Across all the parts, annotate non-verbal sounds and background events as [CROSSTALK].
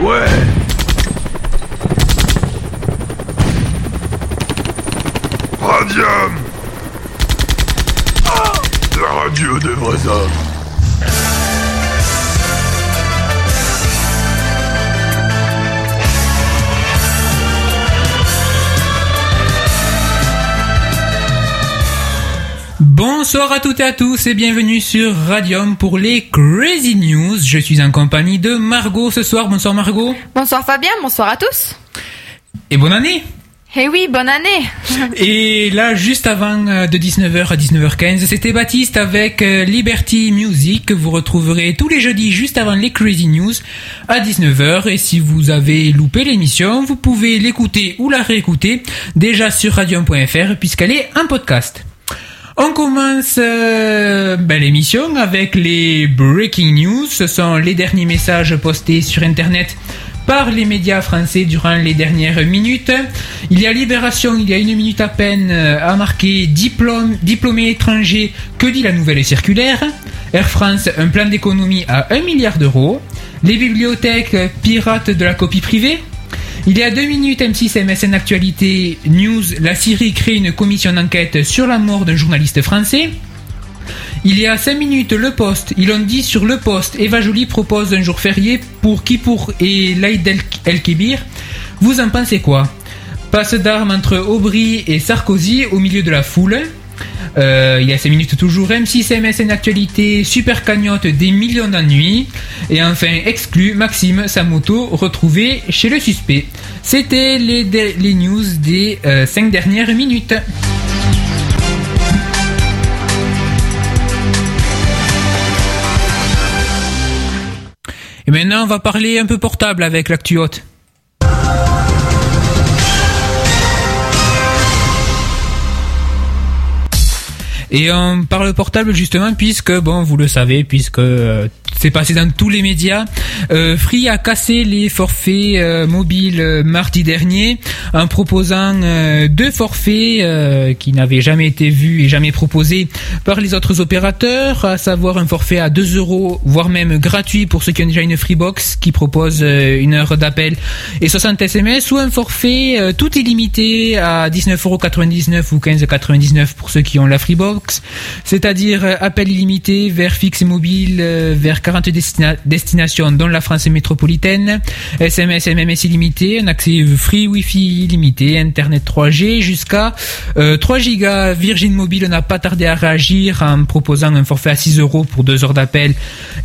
Ouais. Radium La radio des vrais hommes. Bonsoir à toutes et à tous et bienvenue sur Radium pour les Crazy News. Je suis en compagnie de Margot ce soir. Bonsoir Margot. Bonsoir Fabien, bonsoir à tous. Et bonne année Eh oui, bonne année. [LAUGHS] Et là, juste avant euh, de 19h à 19h15, c'était Baptiste avec euh, Liberty Music que vous retrouverez tous les jeudis juste avant les Crazy News à 19h. Et si vous avez loupé l'émission, vous pouvez l'écouter ou la réécouter déjà sur radium.fr puisqu'elle est un podcast. On commence euh, ben, l'émission avec les breaking news. Ce sont les derniers messages postés sur Internet par les médias français durant les dernières minutes. Il y a Libération, il y a une minute à peine, euh, a marqué diplôme, diplômé étranger, que dit la nouvelle circulaire? Air France, un plan d'économie à 1 milliard d'euros. Les bibliothèques pirates de la copie privée il y a deux minutes, M6 MSN Actualité News, la Syrie crée une commission d'enquête sur la mort d'un journaliste français. Il y a cinq minutes, Le Poste, ils l'ont dit sur Le Poste, Eva Joly propose un jour férié pour Kippour et Laïd El- El-Kébir. Vous en pensez quoi? Passe d'armes entre Aubry et Sarkozy au milieu de la foule. Euh, il y a 5 minutes toujours, M6 MSN Actualité, super cagnotte des millions d'ennuis. Et enfin, exclu, Maxime, sa moto, retrouvée chez le suspect. C'était les, news des 5 dernières minutes. Et maintenant, on va parler un peu portable avec l'actu haute. Et on parle portable justement puisque, bon, vous le savez, puisque euh, c'est passé dans tous les médias, euh, Free a cassé les forfaits euh, mobiles euh, mardi dernier en proposant euh, deux forfaits euh, qui n'avaient jamais été vus et jamais proposés par les autres opérateurs, à savoir un forfait à 2 euros, voire même gratuit pour ceux qui ont déjà une Freebox qui propose euh, une heure d'appel et 60 SMS, ou un forfait tout illimité à 19,99€ ou 15,99€ pour ceux qui ont la Freebox, c'est-à-dire appel illimité vers fixe et mobile vers 40 destina- destinations dont la France métropolitaine, SMS MMS illimité, un accès free Wi-Fi illimité, Internet 3G jusqu'à euh, 3 gigas. Virgin Mobile n'a pas tardé à réagir en proposant un forfait à 6 euros pour 2 heures d'appel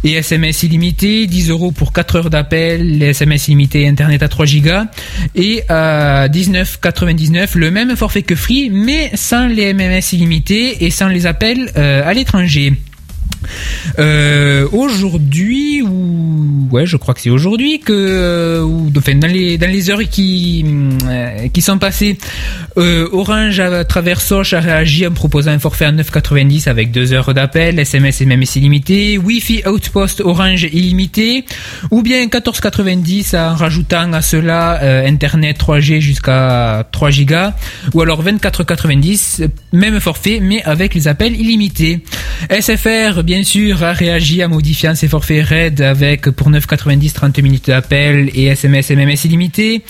et SMS illimité, 10 euros pour 4 heures d'appel, SMS illimité et Internet à 3 gigas et à 19,99 le même forfait que Free mais sans les MMS illimités et sans les appels euh, à l'étranger. Euh, aujourd'hui ou ouais je crois que c'est aujourd'hui que euh, ou enfin dans les dans les heures qui euh, qui sont passées Orange à travers Soch a réagi en proposant un forfait à 9,90 avec 2 heures d'appel SMS et MMS illimité Wi-Fi Outpost Orange illimité ou bien 14,90 en rajoutant à cela Internet 3G jusqu'à 3 gigas ou alors 24,90 même forfait mais avec les appels illimités. SFR bien sûr a réagi en modifiant ses forfaits RAID avec pour 9,90 30 minutes d'appel et SMS et MMS illimité.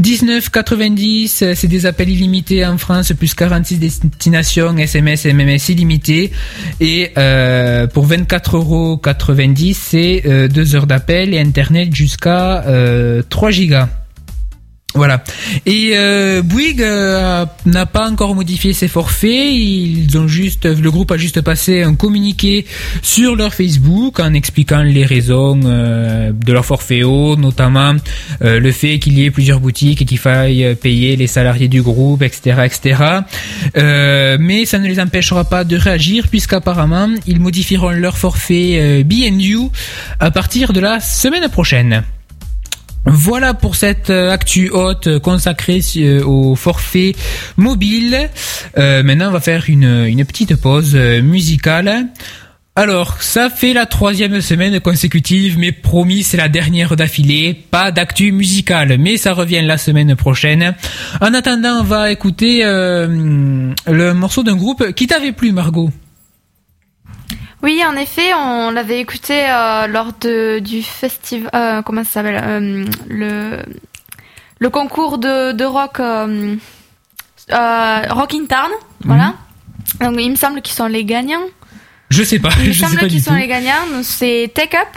19,90 c'est des appels illimités en France plus 46 destinations SMS et MMS illimité. Et euh, pour 24,90€ c'est euh, 2 heures d'appel et internet jusqu'à euh, 3 gigas voilà. Et euh, Bouygues euh, n'a pas encore modifié ses forfaits. Ils ont juste, le groupe a juste passé un communiqué sur leur Facebook en expliquant les raisons euh, de leur forfait haut, notamment euh, le fait qu'il y ait plusieurs boutiques et qu'il faille payer les salariés du groupe, etc., etc. Mais ça ne les empêchera pas de réagir puisqu'apparemment ils modifieront leur forfait B&U à partir de la semaine prochaine. Voilà pour cette euh, actu haute consacrée euh, au forfait mobile. Euh, maintenant, on va faire une, petite pause euh, musicale. Alors, ça fait la troisième semaine consécutive, mais promis, c'est la dernière d'affilée. Pas d'actu musicale, mais ça revient la semaine prochaine. En attendant, on va écouter le morceau d'un groupe qui t'avait plu, Margot. Oui, en effet, on l'avait écouté euh, lors de, du festival. Euh, comment ça s'appelle euh, Le le concours de, de rock euh, euh, Rock in Town. Voilà. Donc il me semble qu'ils sont les gagnants. Je sais pas, [LAUGHS] Il me je semble qu'ils tout. sont les gagnants. C'est Take Up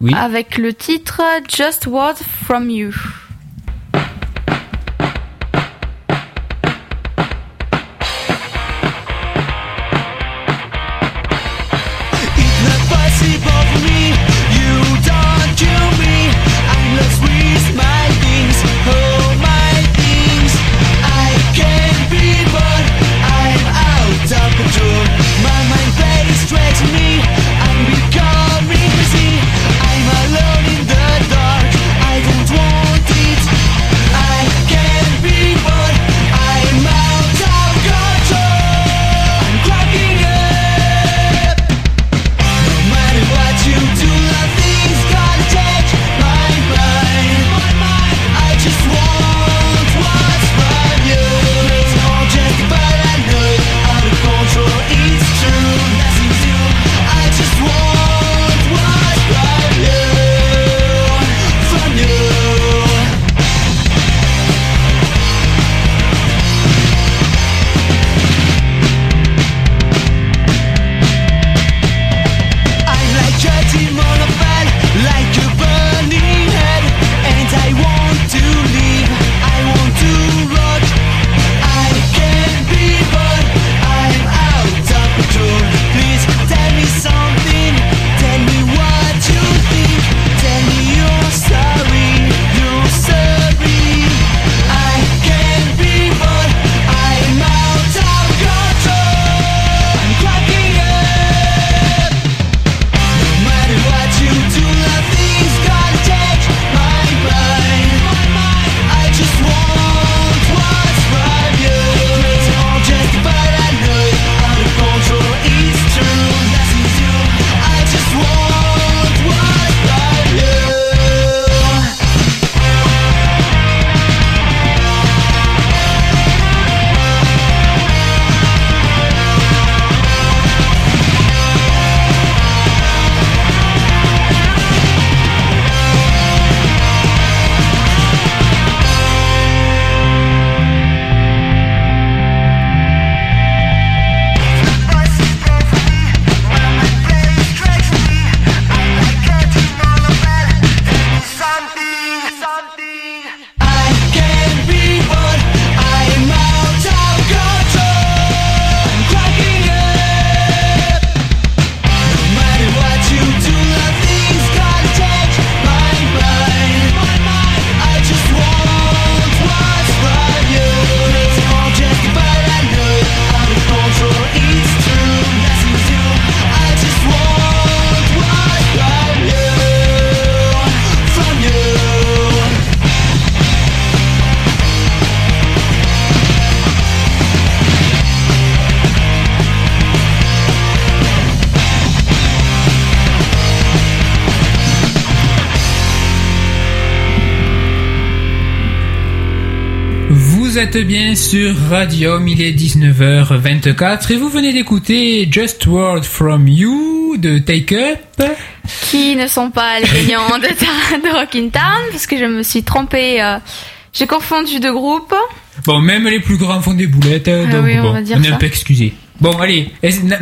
Oui. avec le titre Just Word from You. Êtes bien sur Radium, il est 19h24 et vous venez d'écouter Just Word From You de Take Up. Qui ne sont pas les gagnants de, de Rock in Town, parce que je me suis trompée. euh, J'ai confondu de groupe. Bon, même les plus grands font des boulettes, Ah donc oui, on bon, va dire on est un peu excusé. Bon, allez,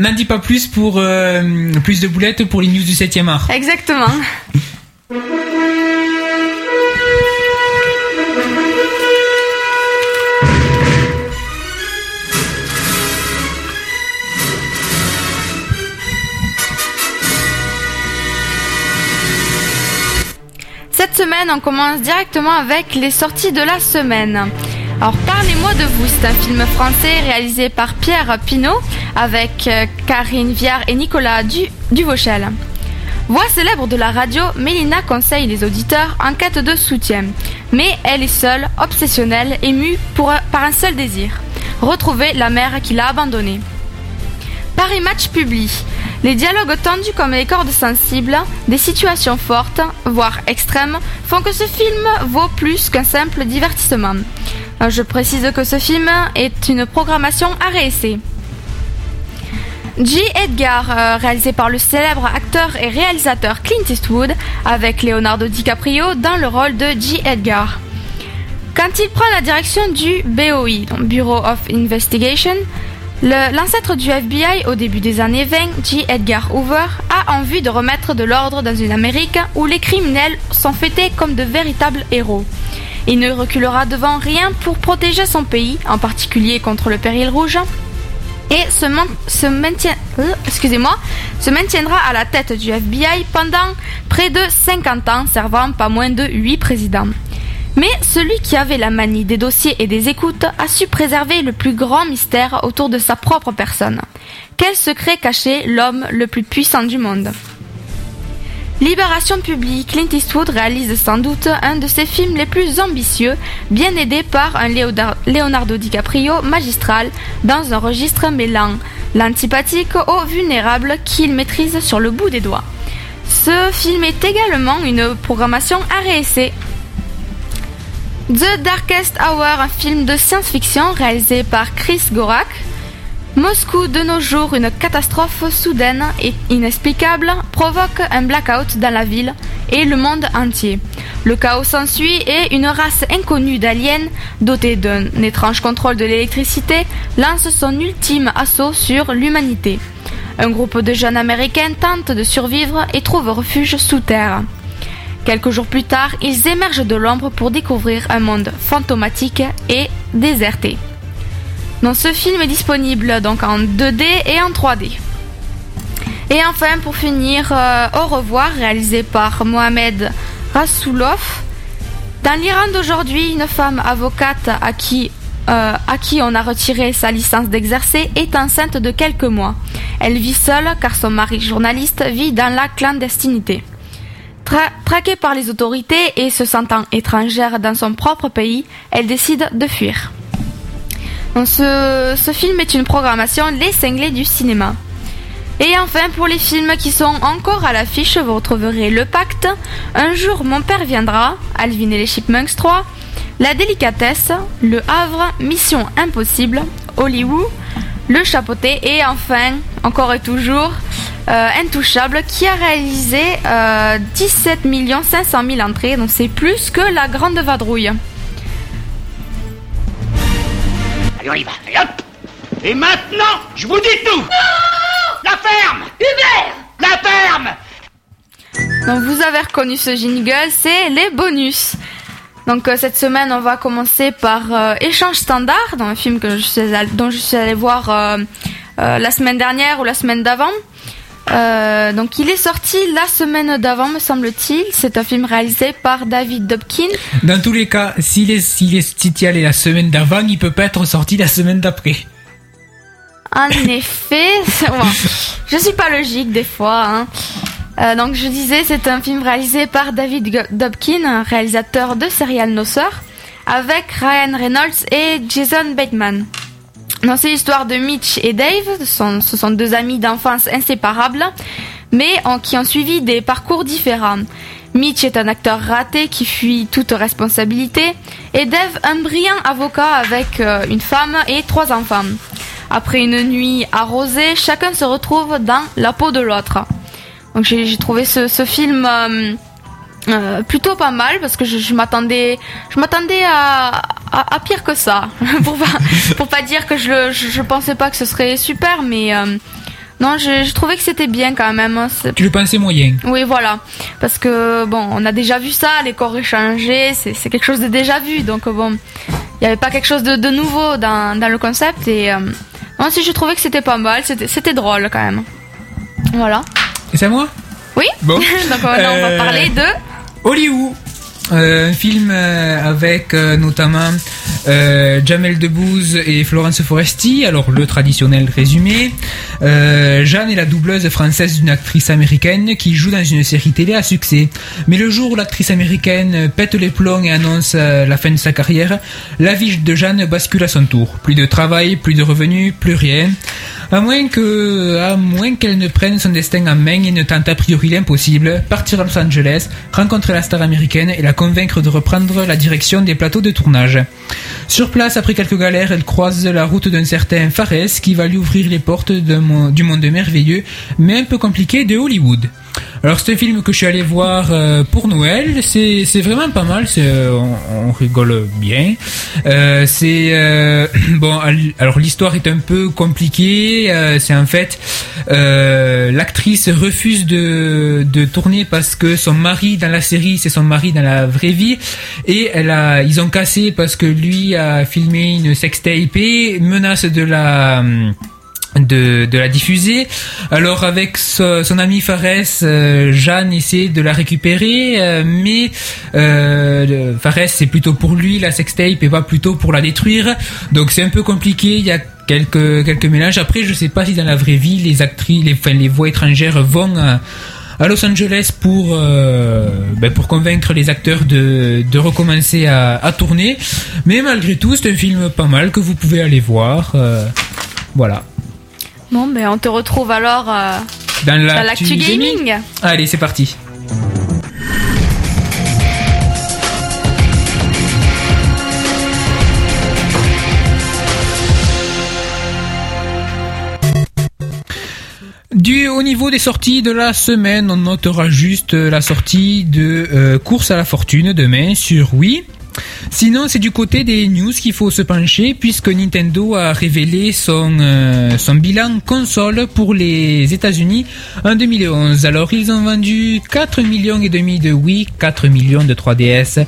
n'en dis pas plus pour euh, plus de boulettes pour les news du 7e art. Exactement. [LAUGHS] semaine, on commence directement avec les sorties de la semaine. Alors, Parlez-moi de vous, c'est un film français réalisé par Pierre Pinault avec euh, Karine Viard et Nicolas du Duvauchel. Voix célèbre de la radio, Mélina conseille les auditeurs en quête de soutien. Mais elle est seule, obsessionnelle, émue pour, par un seul désir retrouver la mère qui l'a abandonnée. Paris Match publie. Les dialogues tendus comme les cordes sensibles, des situations fortes, voire extrêmes, font que ce film vaut plus qu'un simple divertissement. Je précise que ce film est une programmation à réessayer. J. Edgar, euh, réalisé par le célèbre acteur et réalisateur Clint Eastwood, avec Leonardo DiCaprio dans le rôle de J. Edgar. Quand il prend la direction du BOI, Bureau of Investigation, l'ancêtre du FBI au début des années 20, J. Edgar Hoover, a en vue de remettre de l'ordre dans une Amérique où les criminels sont fêtés comme de véritables héros. Il ne reculera devant rien pour protéger son pays, en particulier contre le péril rouge, et se, euh, excusez-moi, se maintiendra à la tête du FBI pendant près de 50 ans, servant pas moins de 8 présidents. Mais celui qui avait la manie des dossiers et des écoutes a su préserver le plus grand mystère autour de sa propre personne. Quel secret cachait l'homme le plus puissant du monde? Libération publique, Clint Eastwood réalise sans doute un de ses films les plus ambitieux, bien aidé par un Leonardo DiCaprio magistral dans un registre mêlant l'antipathique au vulnérable qu'il maîtrise sur le bout des doigts. Ce film est également une programmation à réessayer. The Darkest Hour, un film de science-fiction réalisé par Chris Gorak. Moscou de nos jours, une catastrophe soudaine et inexplicable provoque un blackout dans la ville et le monde entier. Le chaos s'ensuit et une race inconnue d'aliens, dotée d'un étrange contrôle de l'électricité, lance son ultime assaut sur l'humanité. Un groupe de jeunes américains tente de survivre et trouve refuge sous terre. Quelques jours plus tard, ils émergent de l'ombre pour découvrir un monde fantomatique et déserté. Ce film est disponible donc en 2D et en 3D. Et enfin, pour finir, euh, Au revoir, réalisé par Mohamed Rasoulov. Dans l'Iran d'aujourd'hui, une femme avocate euh, à qui on a retiré sa licence d'exercer est enceinte de quelques mois. Elle vit seule car son mari journaliste vit dans la clandestinité. Tra- traquée par les autorités et se sentant étrangère dans son propre pays, elle décide de fuir. Donc ce, ce film est une programmation Les cinglés du cinéma. Et enfin, pour les films qui sont encore à l'affiche, vous retrouverez Le Pacte, Un jour mon père viendra, Alvin et les Chipmunks 3, La délicatesse, Le Havre, Mission impossible, Hollywood, Le chapeauté et enfin, encore et toujours, euh, Intouchable qui a réalisé euh, 17 500 000 entrées, donc c'est plus que la grande vadrouille. Allez, on y va. Allez, hop Et maintenant, je vous dis tout La ferme Hubert La ferme Donc vous avez reconnu ce jingle, c'est les bonus. Donc euh, cette semaine, on va commencer par euh, Échange standard, dans un film que je suis allée- dont je suis allée voir euh, la semaine dernière ou la semaine d'avant. Donc il est sorti la semaine d'avant, me semble-t-il. C'est un film réalisé par David Dobkin. Dans tous les cas, s'il est, s'il est, si t'y allais la semaine d'avant, il peut pas être sorti la semaine d'après. En effet, [LAUGHS] bon, je suis pas logique des fois. hein. Euh, donc je disais, c'est un film réalisé par David Dobkin, réalisateur de Serial No Sir, avec Ryan Reynolds et Jason Bateman. Donc c'est l'histoire de Mitch et Dave, ce sont, ce sont deux amis d'enfance inséparables, mais en, qui ont suivi des parcours différents. Mitch est un acteur raté qui fuit toute responsabilité, et Dave un brillant avocat avec euh, une femme et trois enfants. Après une nuit arrosée, chacun se retrouve dans la peau de l'autre. Donc j'ai trouvé ce, ce film euh, euh, plutôt pas mal parce que je, je m'attendais je m'attendais à, à, à pire que ça. [LAUGHS] Pour pas pour pas dire que je je, je pensais pas que ce serait super mais euh, non j'ai j'ai trouvé que c'était bien quand même hein. Tu le pensais moyen. oui voilà. Parce que bon on a déjà vu ça les corps échangés c'est quelque chose de déjà vu. Donc bon il n'y avait pas quelque chose de, de nouveau dans, dans le concept. Et non si je trouvais que c'était pas mal c'était drôle quand même. Voilà c'est à moi oui Bon. [LAUGHS] donc on va Euh, parler de Hollywood. Euh, un film euh, avec euh, notamment euh, Jamel Debbouze et Florence Foresti. Alors le traditionnel résumé. Jeanne est la doubleuse française d'une actrice américaine qui joue dans une série télé à succès. Mais le jour où l'actrice américaine pète les plombs et annonce la fin de sa carrière, la vie de Jeanne bascule à son tour. Plus de travail, plus de revenus, plus rien. À moins que, moins qu'elle ne prenne son destin en main et ne tente a priori l'impossible, partir à Los Angeles, rencontrer la star américaine et la convaincre de reprendre la direction des plateaux de tournage. Sur place, après quelques galères, elle croise la route d'un certain Fares qui va lui ouvrir les portes du monde merveilleux, mais un peu compliqué de Hollywood. Alors c'est un film que je suis allé voir euh, pour Noël, c'est vraiment pas mal, c'est euh, on, on rigole bien. Euh, c'est euh, [CLEARS THROAT] bon al- alors l'histoire est un peu compliquée, euh, c'est en fait l'actrice refuse de de tourner parce que son mari dans la série c'est son mari dans la vraie vie et elle a ils ont cassé parce que lui a filmé une sextape et menace de la de, de la diffuser. Alors avec so- son ami Fares, euh, Jeanne essaie de la récupérer, euh, mais euh, c'est plutôt pour lui la sextape et pas plutôt pour la détruire. Donc c'est un peu compliqué. Il y a quelques quelques mélanges. Après je sais pas si dans la vraie vie les actrices, les enfin, les voix étrangères vont à, à Los Angeles pour euh, ben, pour convaincre les acteurs de, de recommencer à, à tourner. Mais malgré tout c'est un film pas mal que vous pouvez aller voir. euh, voilà. Bon, ben on te retrouve alors euh, Dans l'actu l'actu gaming. Allez, c'est parti. Du au niveau des sorties de la semaine, on notera juste la sortie de euh, Course à la fortune demain sur Wii. Sinon, c'est du côté des news qu'il faut se pencher puisque Nintendo a révélé son euh, son bilan console pour les États-Unis en 2011. Alors, ils ont vendu 4 millions et demi de Wii, 4 millions de 3DS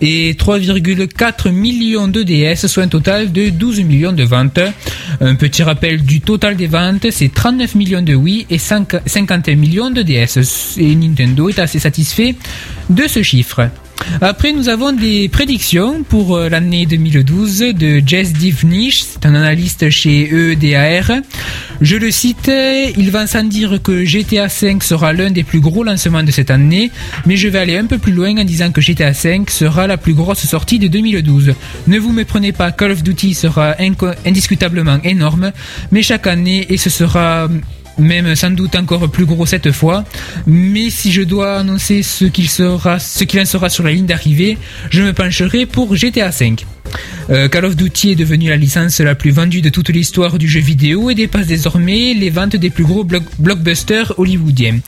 et 3,4 millions de DS, soit un total de 12 millions de ventes. Un petit rappel du total des ventes, c'est 39 millions de Wii et 5 51 millions de DS. Et Nintendo est assez satisfait de ce chiffre. Après, nous avons des prédictions pour euh, l'année 2012 de Jess Divnish, c'est un analyste chez EDAR. Je le cite, il va sans dire que GTA V sera l'un des plus gros lancements de cette année, mais je vais aller un peu plus loin en disant que GTA V sera la plus grosse sortie de 2012. Ne vous méprenez pas, Call of Duty sera indiscutablement énorme, mais chaque année, et ce sera même sans doute encore plus gros cette fois. Mais si je dois annoncer ce qu'il en sera sur la ligne d'arrivée, je me pencherai pour GTA V. Euh, Call of Duty est devenu la licence la plus vendue de toute l'histoire du jeu vidéo et dépasse désormais les ventes des plus gros block- blockbusters hollywoodiens.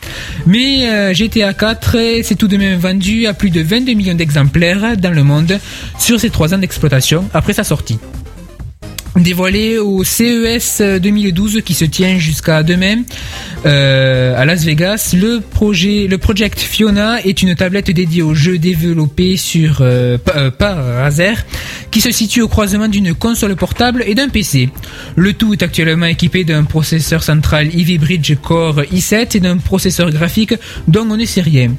Mais euh, GTA 4 s'est tout de même vendu à plus de 22 millions d'exemplaires dans le monde sur ses trois ans d'exploitation après sa sortie dévoilé au CES 2012 qui se tient jusqu'à demain euh, à Las Vegas. Le projet, le Project Fiona est une tablette dédiée aux jeux développés sur euh, pa- euh, par Razer qui se situe au croisement d'une console portable et d'un PC. Le tout est actuellement équipé d'un processeur central Ivy Bridge Core i7 et d'un processeur graphique dont on ne sait rien.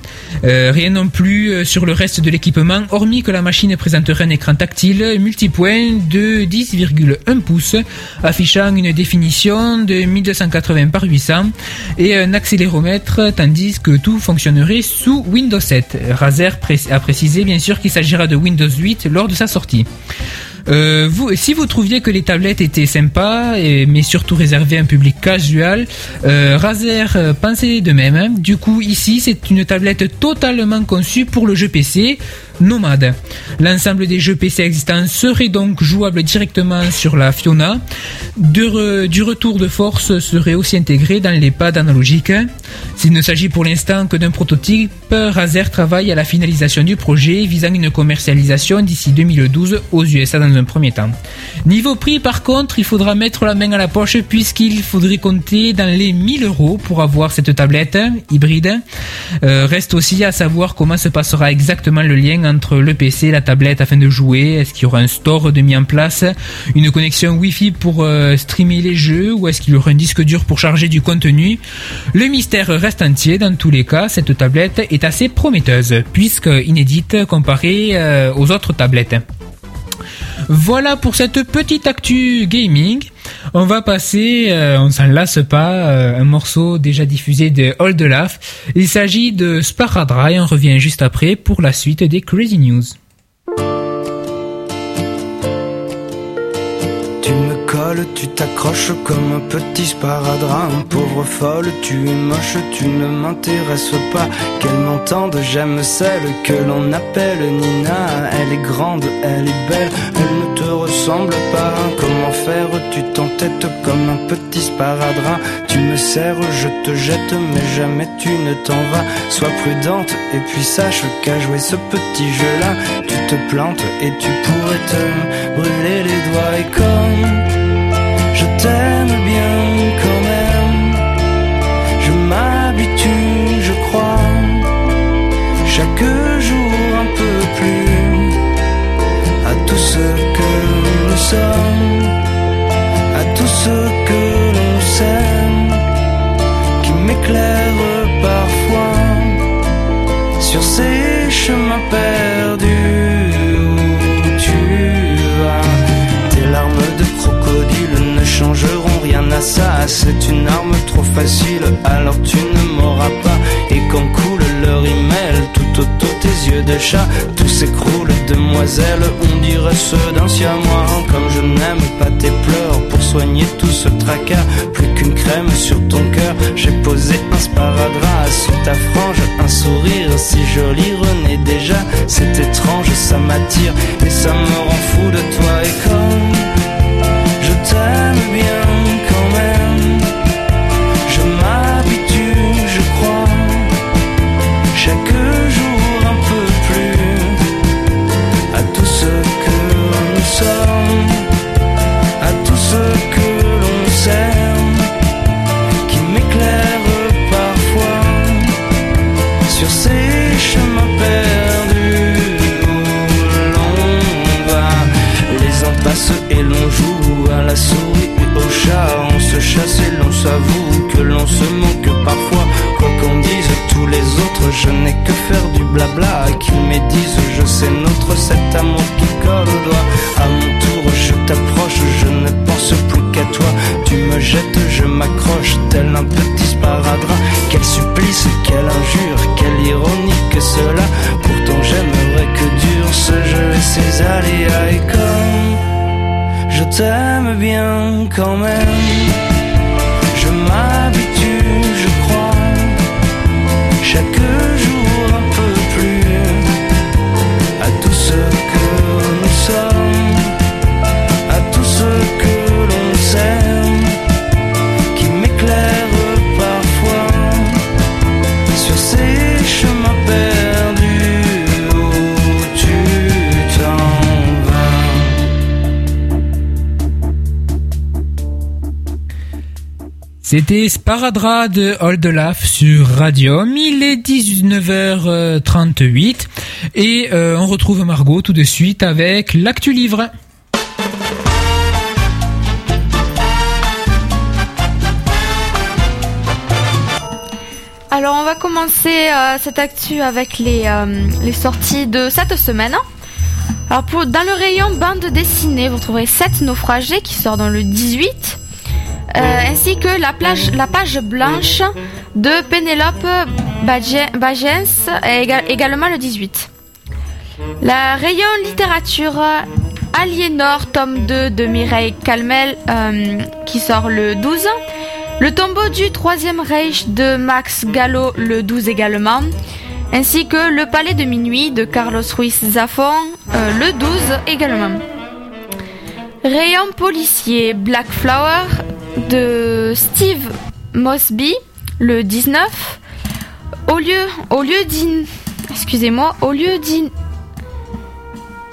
Euh, rien non plus euh, sur le reste de l'équipement, hormis que la machine présenterait un écran tactile multipoint de 10,1 pouces, affichant une définition de 1280 par 800 et un accéléromètre, tandis que tout fonctionnerait sous Windows 7. Razer a précisé bien sûr qu'il s'agira de Windows 8 lors de sa sortie. Euh, vous, si vous trouviez que les tablettes étaient sympas, et, mais surtout réservées à un public casual, euh, Razer euh, pensait de même. Du coup, ici, c'est une tablette totalement conçue pour le jeu PC Nomade. L'ensemble des jeux PC existants serait donc jouable directement sur la Fiona. Du retour de force serait aussi intégré dans les pads analogiques. S'il ne s'agit pour l'instant que d'un prototype, Razer travaille à la finalisation du projet visant une commercialisation d'ici 2012 aux USA dans un premier temps. Niveau prix par contre, il faudra mettre la main à la poche puisqu'il faudrait compter dans les 1000 euros pour avoir cette tablette hybride. Euh, reste aussi à savoir comment se passera exactement le lien entre le PC la tablette afin de jouer. Est-ce qu'il y aura un store de mis en place, une connexion Wi-Fi pour euh, streamer les jeux ou est-ce qu'il y aura un disque dur pour charger du contenu? Le mystère reste entier. Dans tous les cas, cette tablette est assez prometteuse puisque inédite comparée euh, aux autres tablettes. Voilà pour cette petite actu gaming. On va passer, euh, on s'en lasse pas, euh, un morceau déjà diffusé de Old Laugh. Il s'agit de Sparadry. On revient juste après pour la suite des Crazy News. Tu t'accroches comme un petit sparadrap. Pauvre folle, tu es moche, tu ne m'intéresses pas. Qu'elle m'entende, j'aime celle que l'on appelle Nina. Elle est grande, elle est belle, elle ne te ressemble pas. Comment faire, tu t'entêtes comme un petit sparadrap. Tu me serres, je te jette, mais jamais tu ne t'en vas. Sois prudente et puis sache qu'à jouer ce petit jeu-là, tu te plantes et tu pourrais te brûler les doigts. Et comme je t'aime bien quand même, je m'habitue, je crois, chaque jour un peu plus. À tout ce que nous sommes, à tout ce que l'on s'aime, qui m'éclaire parfois. Sur ces chemins perdus C'est une arme trop facile, alors tu ne m'auras pas. Et quand coule leur email tout autour tes yeux de chat, tout s'écroule, demoiselle. On dirait ceux d'un siamois. Comme je n'aime pas tes pleurs pour soigner tout ce tracas. Plus qu'une crème sur ton cœur, j'ai posé un sparadrap sous ta frange, un sourire si joli renaît déjà. C'est étrange, ça m'attire et ça me rend fou de toi. Et comme je t'aime bien du blabla. Qu'ils C'était Sparadra de Oldelaf sur Radium. Il est 19h38 et euh, on retrouve Margot tout de suite avec l'actu livre. Alors on va commencer euh, cette actu avec les, euh, sorties de cette semaine. Alors pour, dans le rayon bande dessinée, vous trouverez 7 naufragés qui sort dans le 18, euh, ainsi que la, plage, la page blanche de Pénélope Bagen- Bagens, éga- également le 18. La rayon littérature Aliénor, tome 2 de Mireille Calmel, euh, qui sort le 12. Le tombeau du Troisième Reich de Max Gallo, le 12 également. Ainsi que Le Palais de Minuit de Carlos Ruiz Zafón, euh, le 12 également. Rayon policier Black Flower de Steve Mosby, le 19. Au lieu, au lieu d'in... Excusez-moi, au lieu d'in...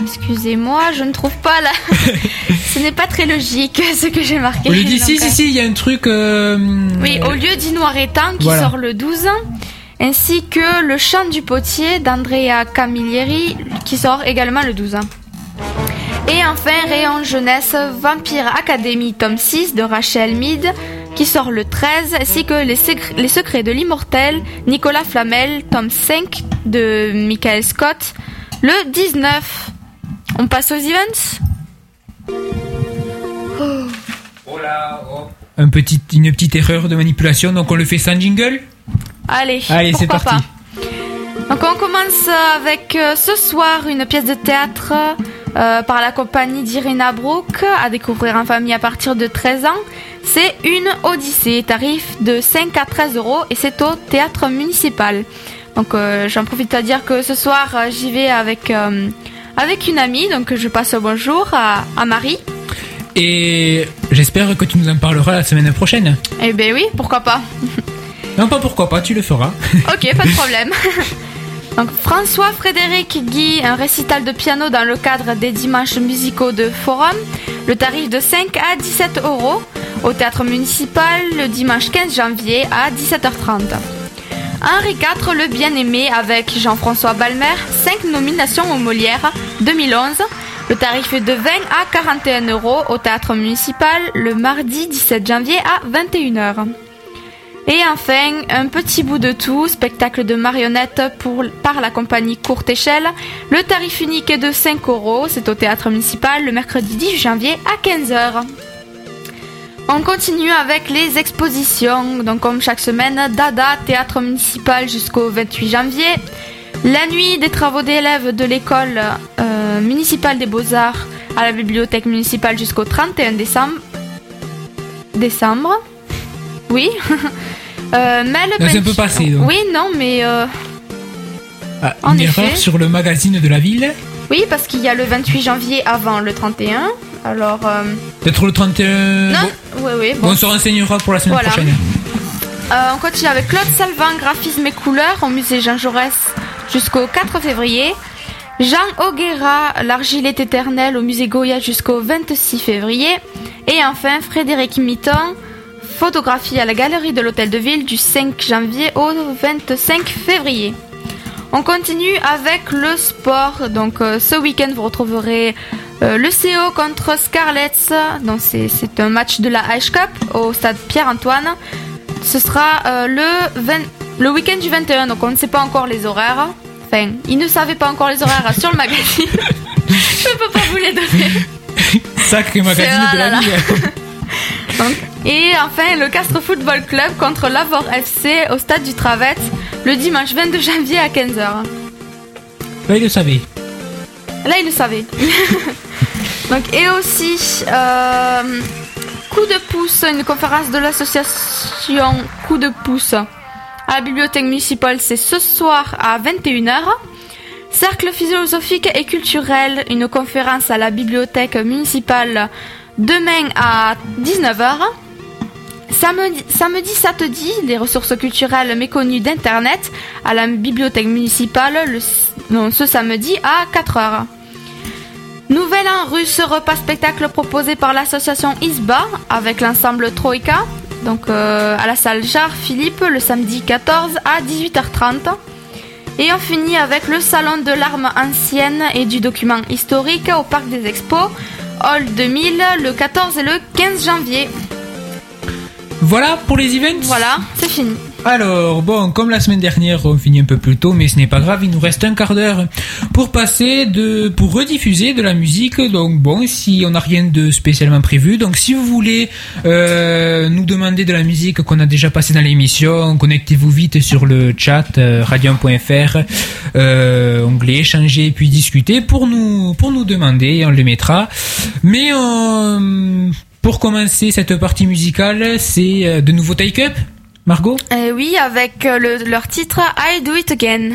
Excusez-moi, je ne trouve pas là. [LAUGHS] Ce n'est pas très logique [LAUGHS] ce que j'ai marqué. Si si si, il y a un truc. euh, oui, au lieu d'Inoir étant qui Voilà. sort le 12, ainsi que Le chant du potier d'Andrea Camilleri qui sort également le 12. Et enfin, Rayon jeunesse Vampire Academy tome 6 de Rachel Mead qui sort le 13, ainsi que Les, Secr- Les secrets de l'immortel Nicolas Flamel tome 5 de Michael Scott le 19. On passe aux events? Un petit, une petite erreur de manipulation, donc on le fait sans jingle? Allez, Allez, c'est parti. pas. Donc on commence avec euh, ce soir une pièce de théâtre euh, par la compagnie d'Irina Brook à découvrir en famille à partir de 13 ans. C'est une Odyssée, tarif de 5 à 13 euros et c'est au théâtre municipal. Donc euh, j'en profite à dire que ce soir j'y vais avec, avec une amie, donc je passe le bonjour à, à Marie. Et j'espère que tu nous en parleras la semaine prochaine. Eh ben oui, pourquoi pas. Non, pas pourquoi pas, tu le feras. Ok, pas de problème. [LAUGHS] Donc François Frédéric Guy, un récital de piano dans le cadre des dimanches musicaux de Forum. Le tarif de 5 à 17 euros au théâtre municipal le dimanche 15 janvier à 17h30. Henri IV, le bien-aimé avec Jean-François Balmer, 5 nominations aux Molières 2011. Le tarif est de 20 à 41 euros au théâtre municipal le mardi 17 janvier à 21h. Et enfin, un petit bout de tout, spectacle de marionnettes par la compagnie Courte Échelle. Le tarif unique est de 5 euros, c'est au théâtre municipal le mercredi 10 janvier à 15h. On continue avec les expositions, donc comme chaque semaine, Dada, théâtre municipal jusqu'au 28 janvier. La nuit des travaux d'élèves de l'école euh, municipale des beaux-arts à la bibliothèque municipale jusqu'au 31 décembre. Décembre Oui. [LAUGHS] Euh, Non, c'est un peu passé, donc. Oui, non, mais euh, Ah, En une effet. erreur sur le magazine de la ville. oui, parce qu'il y a le 28 janvier avant le 31. Alors, euh, Peut-être le 31. non, Bon, oui, oui, bon, bon. on se renseignera pour la semaine Voilà. prochaine. Euh, on continue avec Claude Salvin, graphisme et couleurs au musée Jean Jaurès jusqu'au 4 février. Jean Auguera, l'argile est éternelle au musée Goya jusqu'au 26 février. Et enfin Frédéric Mitton, photographie à la galerie de l'Hôtel de Ville du 5 janvier au 25 février. On continue avec le sport. Donc euh, ce week-end vous retrouverez euh, le CO contre Scarlets. Donc c'est c'est un match de la H Cup au stade Pierre-Antoine. Ce sera euh, le, 20 le week-end du 21, donc on ne sait pas encore les horaires. Enfin, ils ne savaient pas encore les horaires sur le magazine. [LAUGHS] Je ne peux pas vous les donner. Sacré magazine C'est- de la ville. [LAUGHS] Donc, et enfin, le Castres Football Club contre l'Avor FC au stade du Travette le dimanche 22 janvier à 15h. Là, il le savait. Là, il le savait. [LAUGHS] Donc, et aussi, euh, Coup de pouce, une conférence de l'association Coup de pouce à la bibliothèque municipale, c'est ce soir à 21h. Cercle philosophique et culturel, une conférence à la bibliothèque municipale demain à 19h. Samedi, samedi, samedi, les ressources culturelles méconnues d'Internet à la bibliothèque municipale ce samedi à 4h. Nouvel an russe repas spectacle proposé par l'association ISBA avec l'ensemble Troïka, donc euh, à la salle Jarre Philippe le samedi 14 à 18h30. Et on finit avec le salon de l'arme ancienne et du document historique au parc des expos, Hall 2000, le 14 et le 15 janvier. Voilà pour les events. Voilà, c'est fini. Alors, bon, comme la semaine dernière, on finit un peu plus tôt, mais ce n'est pas grave, il nous reste un quart d'heure pour passer de, pour rediffuser de la musique. Donc bon, si on n'a rien de spécialement prévu, donc si vous voulez euh, nous demander de la musique qu'on a déjà passée dans l'émission, connectez-vous vite sur le chat euh, radium.fr, euh, onglet échanger puis discuter pour nous pour nous demander, on le mettra. Mais euh, pour commencer cette partie musicale, c'est euh, de nouveau Take Up, Margot? Et oui, avec euh, le- leur titre I Do It Again.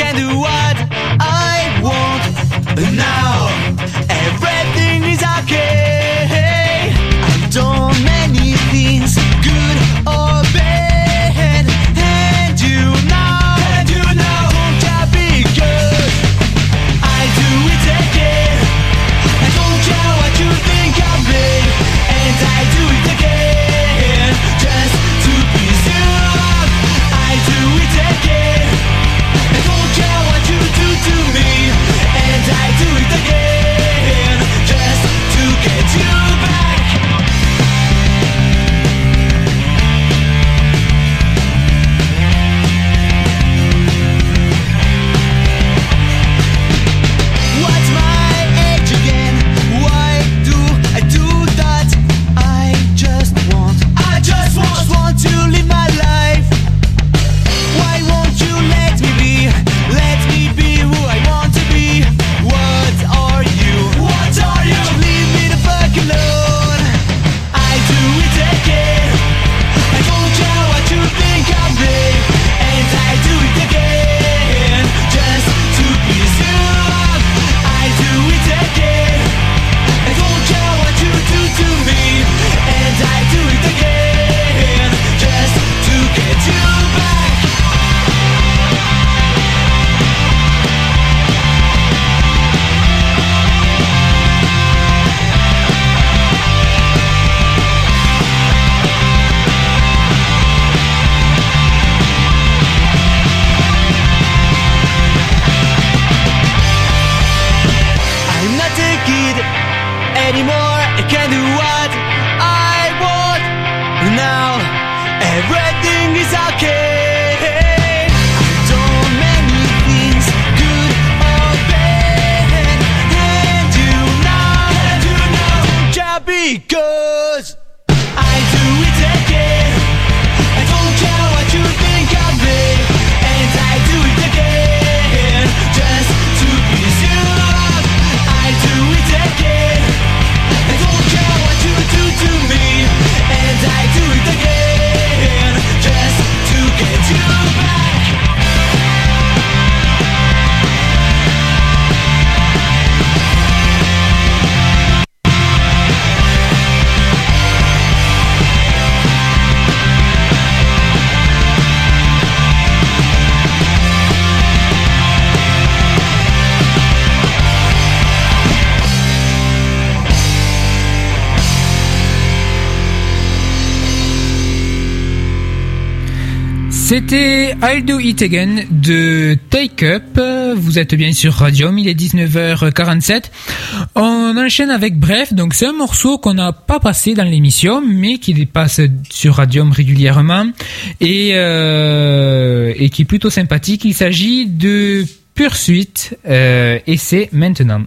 can do what I want now. C'était I'll Do It Again de Take Up. Vous êtes bien sur Radium, il est 19h47. On enchaîne avec Bref, donc c'est un morceau qu'on n'a pas passé dans l'émission, mais qui passe sur Radium régulièrement et, euh, et qui est plutôt sympathique. Il s'agit de Pursuit. euh, et c'est maintenant.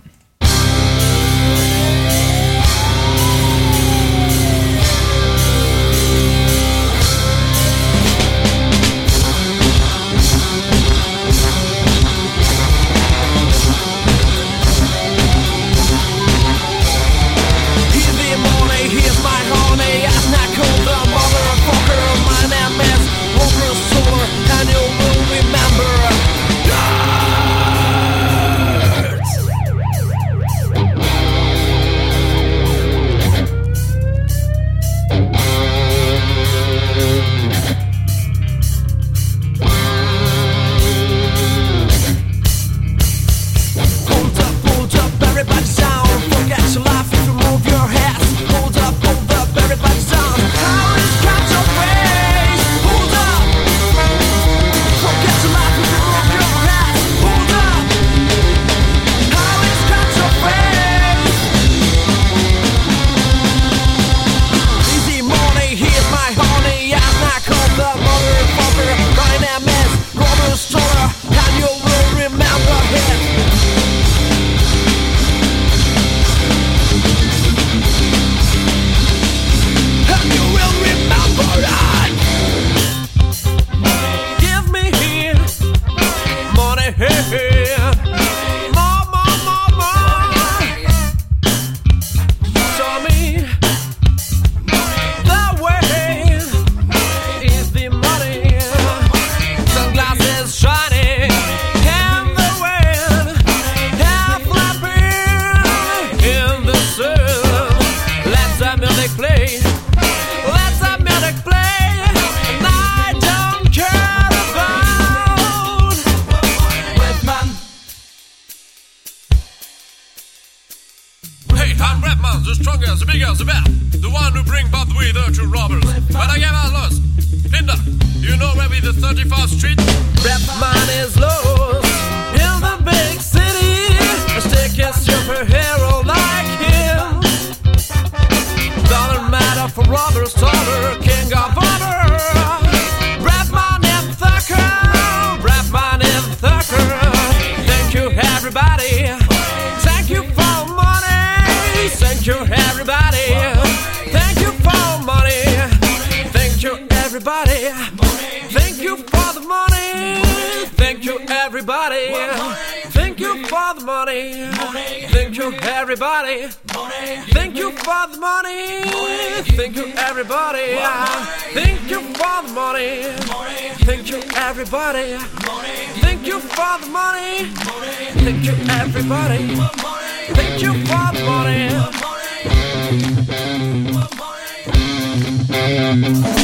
money. Thank you, everybody. Money. Thank you for the money. Thank you, everybody. Thank you for the money. Thank you, everybody. Thank you for the money. money. Thank you, everybody. Money. Thank you for the money. money.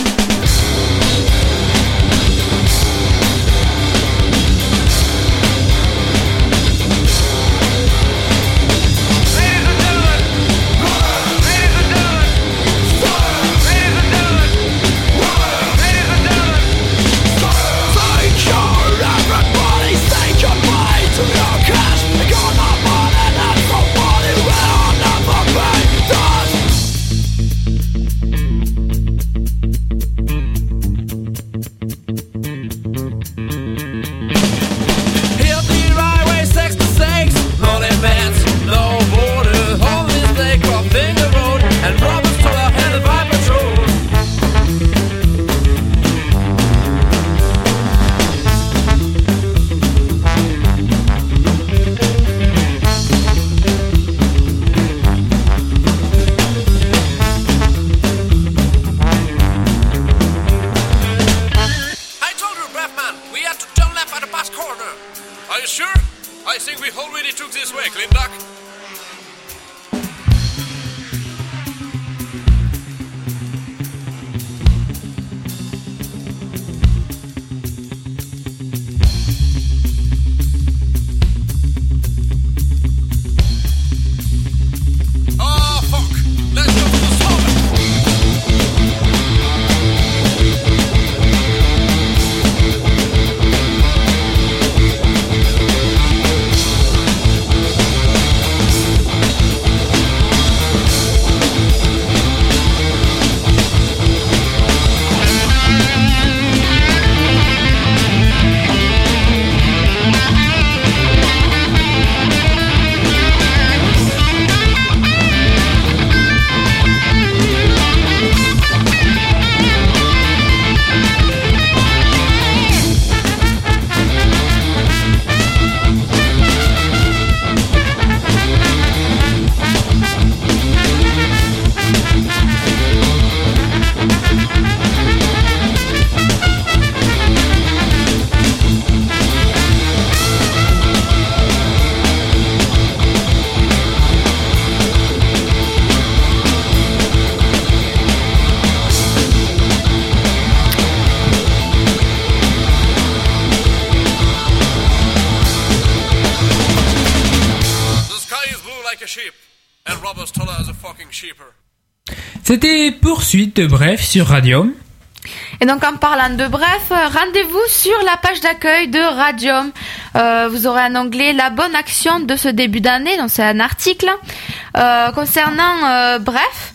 C'était Poursuite de Bref sur Radium. Et donc en parlant de bref, euh, rendez-vous sur la page d'accueil de Radium. Euh, vous aurez un onglet La bonne action de ce début d'année, donc c'est un article. Euh, concernant bref,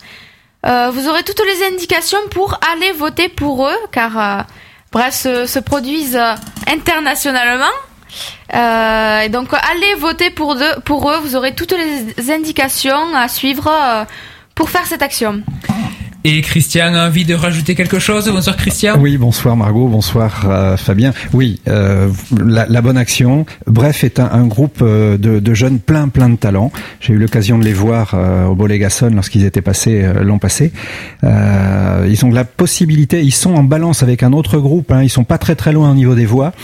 vous aurez toutes les indications pour aller voter pour eux, car bref se, se produisent internationalement. Et donc allez voter pour, eux- vous aurez toutes les indications à suivre pour faire cette action. Et Christian a envie de rajouter quelque chose. Bonsoir Christian. Oui, bonsoir Margot, bonsoir euh, Fabien. Oui, euh, la, bonne action. Bref, est un, groupe euh, de, de jeunes plein plein de talents. J'ai eu l'occasion de les voir euh, au Bolégason lorsqu'ils étaient passés l'an passé. Ils ont la possibilité, ils sont en balance avec un autre groupe. Hein, ils sont pas très très loin au niveau des voix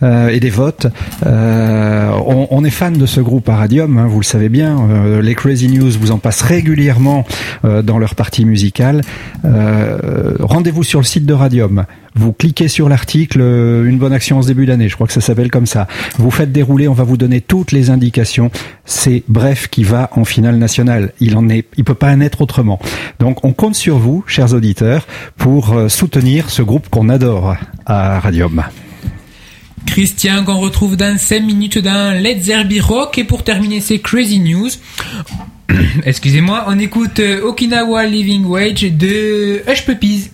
et des votes. On, est fan de ce groupe à Radium, hein, vous le savez bien. Les Crazy News vous en passent régulièrement dans leur partie musicale. Euh, Rendez-vous sur le site de Radium. Vous cliquez sur l'article euh, Une bonne action en ce début d'année, je crois que ça s'appelle comme ça. Vous faites dérouler, on va vous donner toutes les indications. C'est Bref qui va en finale nationale. Il en est, il peut pas en être autrement. Donc on compte sur vous, chers auditeurs, pour euh, soutenir ce groupe qu'on adore à Radium. Christian qu'on retrouve dans 5 minutes dans Let's Herbie Rock. Et pour terminer ces Crazy News, [COUGHS] excusez-moi, on écoute euh, Okinawa Living Wage de Hush Puppies.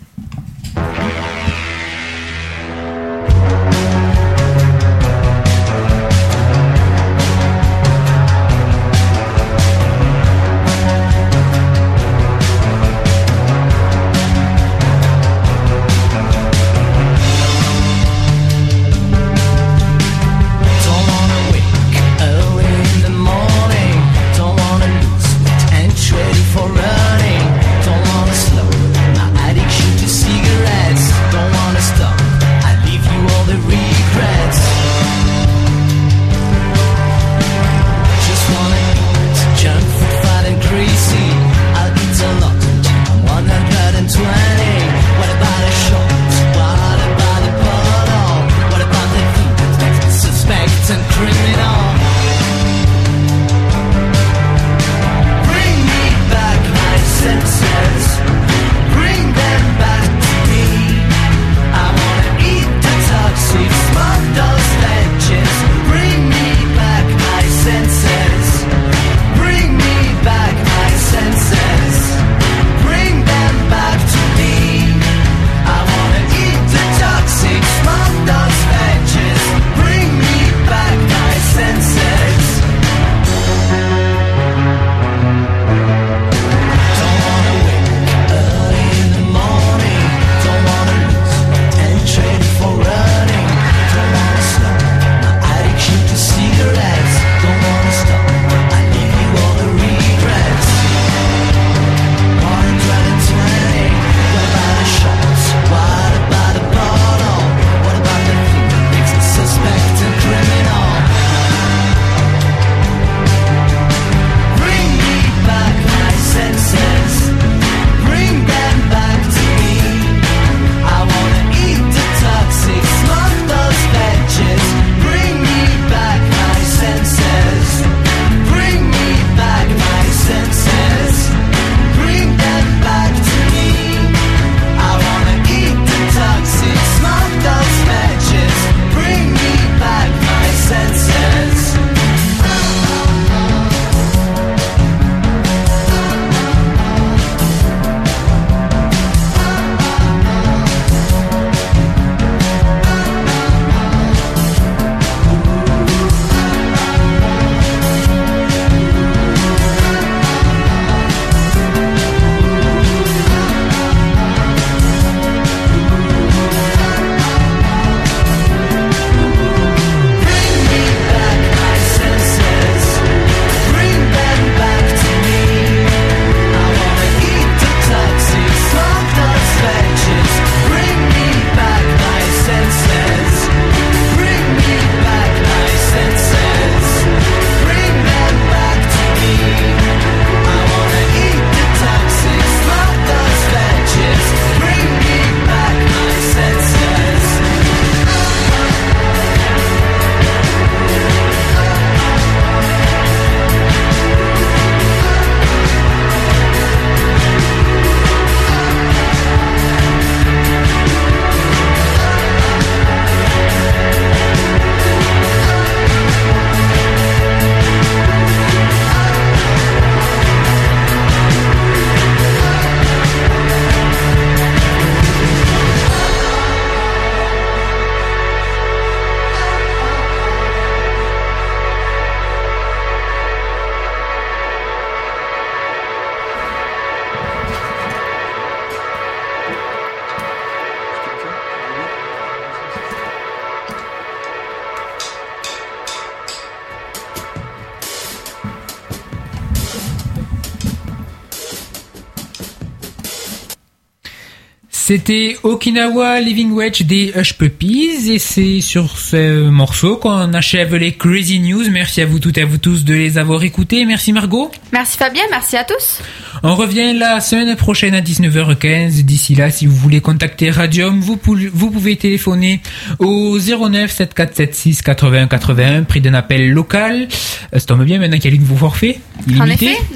C'était Okinawa Living Wedge des Hush Puppies et c'est sur ce morceau qu'on achève les Crazy News. Merci à vous toutes et à vous tous de les avoir écoutés. Merci Margot. Merci Fabien, merci à tous. On revient la semaine prochaine à 19h15. D'ici là, si vous voulez contacter Radium, vous, pouvez- vous pouvez téléphoner au 09 7476 81 81, prix d'un appel local. Euh, Ça tombe bien maintenant qu'il y a forfaits. En illimités. effet. [LAUGHS]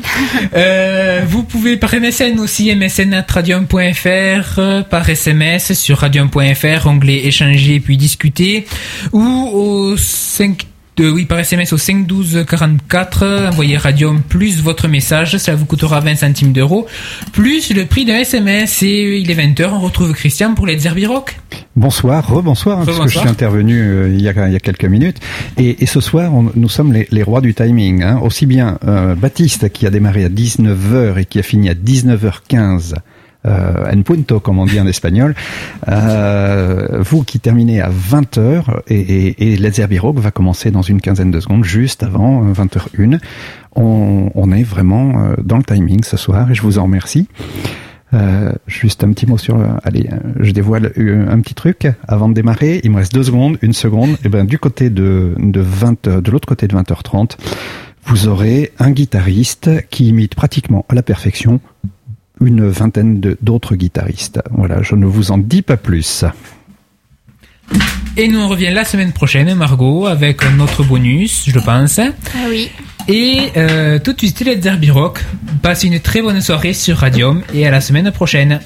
Euh, vous pouvez par MSN aussi, msn.radium.fr, euh, par SMS sur radium.fr, onglet échanger puis discuter, ou au 5 euh, oui, par SMS au 5 12 44, euh, envoyez Radium plus votre message, ça vous coûtera 20 centimes d'euros, plus le prix d'un SMS, et euh, il est 20h, on retrouve Christian pour les Derby Rock. Bonsoir, rebonsoir, hein, parce que je suis intervenu euh, il, y a, il y a quelques minutes. Et, et ce soir, on- nous sommes les, les rois du timing. Hein. Aussi bien euh, Baptiste, qui a démarré à 19h et qui a fini à 19h15, euh, en punto, comme on dit en espagnol, euh, vous qui terminez à 20h, et, et, et Rock va commencer dans une quinzaine de secondes, juste avant euh, 20h01. On, on est vraiment euh, dans le timing ce soir, et je vous en remercie. Euh, juste un petit mot sur. euh, allez, euh, je dévoile euh, un petit truc avant de démarrer. Il me reste deux secondes, une seconde. Et ben du côté de de 20, euh, de l'autre côté de 20h30, vous aurez un guitariste qui imite pratiquement à la perfection une vingtaine d'autres guitaristes. Voilà, je ne vous en dis pas plus. Et nous on revient la semaine prochaine, Margot, avec notre bonus, je pense. Ah oui. Et euh, tout de suite, les Derby Rock. Passez une très bonne soirée sur Radium et à la semaine prochaine.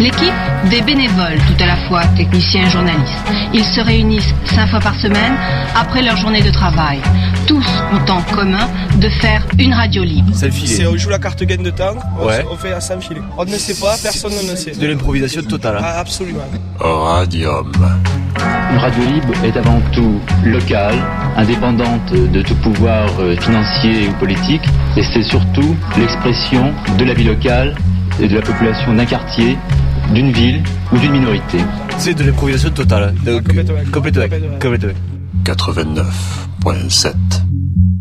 L'équipe des bénévoles, tout à la fois techniciens et journalistes. Ils se réunissent cinq fois par semaine après leur journée de travail. Tous ont en commun de faire une radio libre. C'est le C'est filet. on joue la carte gagne de temps, on, Ouais. on fait à. On ne sait pas, personne ne sait. De l'improvisation totale. hein. Ah, absolument. Radium. Une radio libre est avant tout locale, indépendante de tout pouvoir euh, financier ou politique, et c'est surtout l'expression de la vie locale et de la population d'un quartier, d'une ville ou d'une minorité. C'est de l'improvisation totale. hein. Donc, complètement. complètement. Complètement. complètement. 89.7.